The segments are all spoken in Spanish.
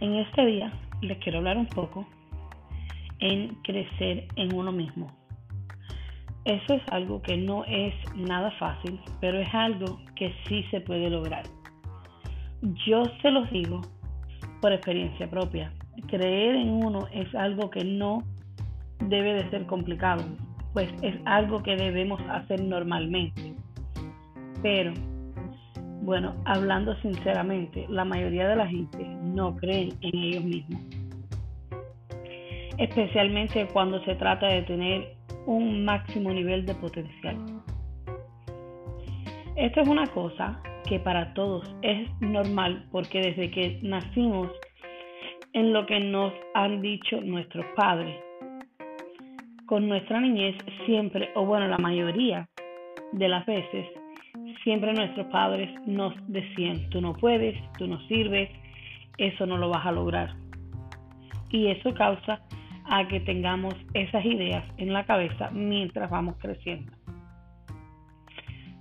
En este día les quiero hablar un poco en crecer en uno mismo. Eso es algo que no es nada fácil, pero es algo que sí se puede lograr. Yo se los digo por experiencia propia. Creer en uno es algo que no debe de ser complicado, pues es algo que debemos hacer normalmente. Pero bueno, hablando sinceramente, la mayoría de la gente no cree en ellos mismos. Especialmente cuando se trata de tener un máximo nivel de potencial. Esto es una cosa que para todos es normal porque desde que nacimos en lo que nos han dicho nuestros padres, con nuestra niñez siempre, o bueno, la mayoría de las veces, siempre nuestros padres nos decían, tú no puedes, tú no sirves, eso no lo vas a lograr. Y eso causa a que tengamos esas ideas en la cabeza mientras vamos creciendo.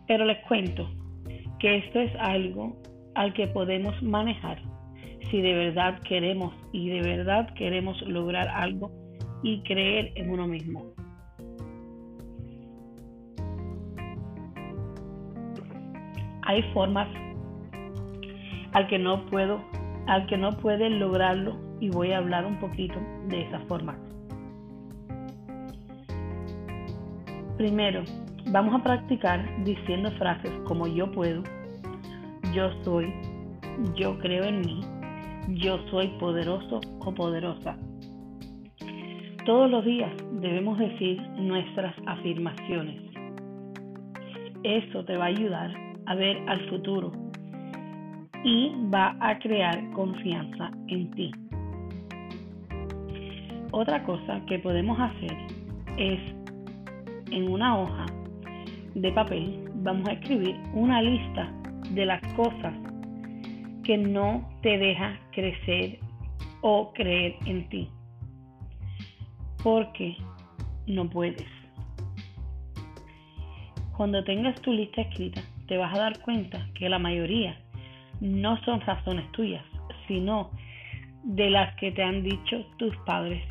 Pero les cuento que esto es algo al que podemos manejar si de verdad queremos y de verdad queremos lograr algo y creer en uno mismo. Hay formas al que no puedo, al que no puede lograrlo y voy a hablar un poquito de esas formas. Primero, vamos a practicar diciendo frases como yo puedo, yo soy, yo creo en mí, yo soy poderoso o poderosa. Todos los días debemos decir nuestras afirmaciones. Eso te va a ayudar a ver al futuro y va a crear confianza en ti. Otra cosa que podemos hacer es en una hoja de papel vamos a escribir una lista de las cosas que no te deja crecer o creer en ti. Porque no puedes. Cuando tengas tu lista escrita, te vas a dar cuenta que la mayoría no son razones tuyas, sino de las que te han dicho tus padres,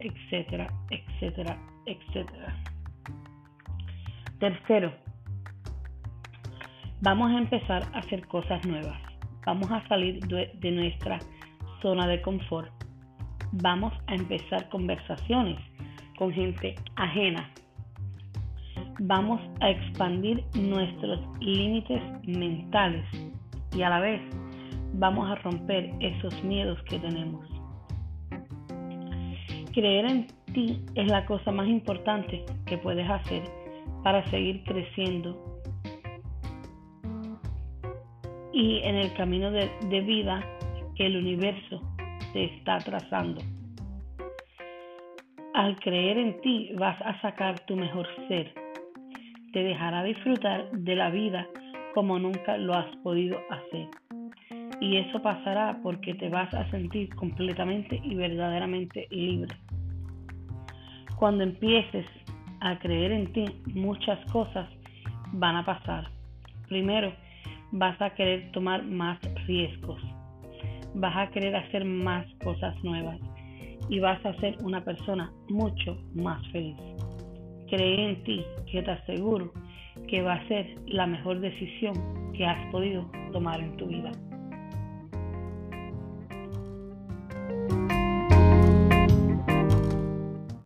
etcétera, etcétera, etcétera. Tercero, vamos a empezar a hacer cosas nuevas. Vamos a salir de, nuestra zona de confort. Vamos a empezar conversaciones con gente ajena vamos a expandir nuestros límites mentales y a la vez vamos a romper esos miedos que tenemos. Creer en ti es la cosa más importante que puedes hacer para seguir creciendo y en el camino de, vida que el universo te está trazando. Al creer en ti vas a sacar tu mejor ser te dejará disfrutar de la vida como nunca lo has podido hacer. Y eso pasará porque te vas a sentir completamente y verdaderamente libre. Cuando empieces a creer en ti, muchas cosas van a pasar. Primero, vas a querer tomar más riesgos. Vas a querer hacer más cosas nuevas y vas a ser una persona mucho más feliz. Cree en ti, que te aseguro que va a ser la mejor decisión que has podido tomar en tu vida.